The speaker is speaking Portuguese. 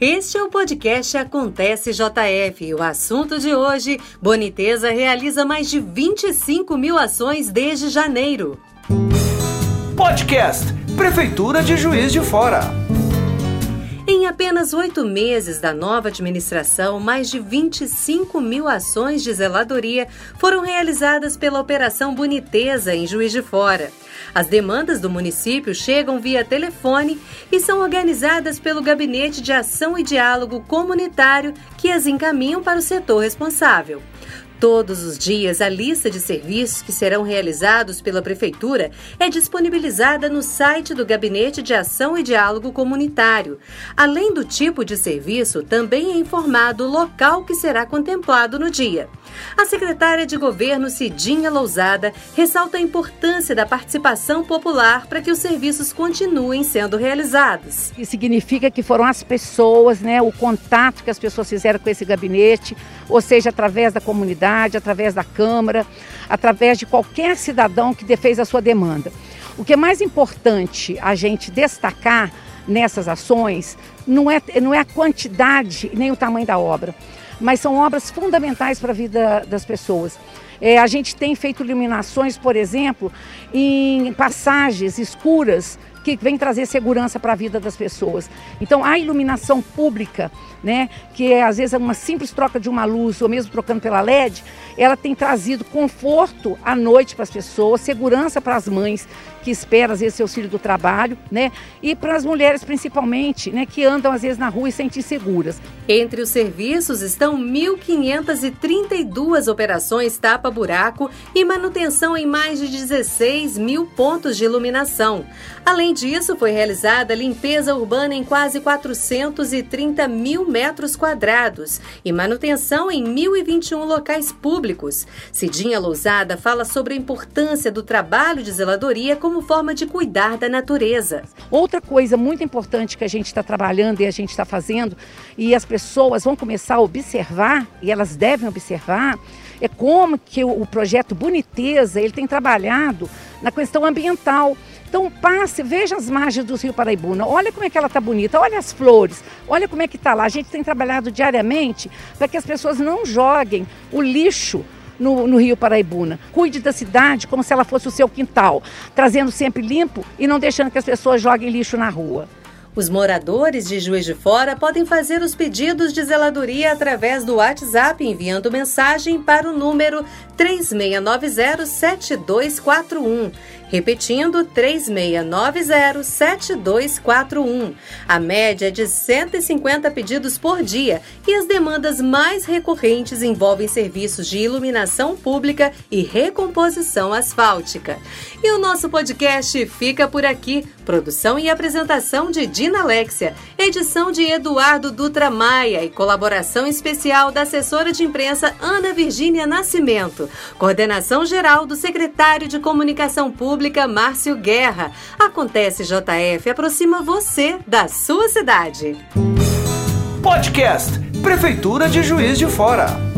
Este é o podcast Acontece JF. O assunto de hoje: Boniteza realiza mais de 25 mil ações desde janeiro. Podcast Prefeitura de Juiz de Fora. Em apenas oito meses da nova administração, mais de 25 mil ações de zeladoria foram realizadas pela Operação Boniteza em Juiz de Fora. As demandas do município chegam via telefone e são organizadas pelo Gabinete de Ação e Diálogo Comunitário que as encaminham para o setor responsável. Todos os dias, a lista de serviços que serão realizados pela Prefeitura é disponibilizada no site do Gabinete de Ação e Diálogo Comunitário. Além do tipo de serviço, também é informado o local que será contemplado no dia. A secretária de Governo, Cidinha Lousada, ressalta a importância da participação popular para que os serviços continuem sendo realizados. Isso significa que foram as pessoas, né, o contato que as pessoas fizeram com esse gabinete, ou seja, através da comunidade cidade, através da Câmara, através de qualquer cidadão que fez a sua demanda. O que é mais importante a gente destacar nessas ações não é, não é a quantidade nem o tamanho da obra, mas são obras fundamentais para a vida das pessoas. É, a gente tem feito iluminações, por exemplo, em passagens escuras que vem trazer segurança para a vida das pessoas. Então, a iluminação pública, né, que é às vezes uma simples troca de uma luz ou mesmo trocando pela LED, ela tem trazido conforto à noite para as pessoas, segurança para as mães que esperam às vezes seu filho do trabalho, né, e para as mulheres principalmente, né, que andam às vezes na rua e sentem seguras. Entre os serviços estão 1.532 operações tapa-buraco e manutenção em mais de 16 mil pontos de iluminação. Além disso, foi realizada limpeza urbana em quase 430 mil metros quadrados e manutenção em 1.021 locais públicos. Cidinha Lousada fala sobre a importância do trabalho de zeladoria como forma de cuidar da natureza. Outra coisa muito importante que a gente está trabalhando e a gente está fazendo, e as pessoas vão começar a observar, e elas devem observar, é como que o projeto Boniteza ele tem trabalhado na questão ambiental. Então passe, veja as margens do Rio Paraibuna, olha como é que ela está bonita, olha as flores, olha como é que está lá. A gente tem trabalhado diariamente para que as pessoas não joguem o lixo no, no, Rio Paraibuna. Cuide da cidade como se ela fosse o seu quintal, trazendo sempre limpo e não deixando que as pessoas joguem lixo na rua. Os moradores de Juiz de Fora podem fazer os pedidos de zeladoria através do WhatsApp enviando mensagem para o número 36907241. Repetindo, 36907241. A média é de 150 pedidos por dia e as demandas mais recorrentes envolvem serviços de iluminação pública e recomposição asfáltica. E o nosso podcast fica por aqui. Produção e apresentação de Dina Alexia, edição de Eduardo Dutra Maia e colaboração especial da assessora de imprensa Ana Virgínia Nascimento. Coordenação geral do secretário de Comunicação Pública Márcio Guerra. Acontece JF aproxima você da sua cidade. Podcast Prefeitura de Juiz de Fora.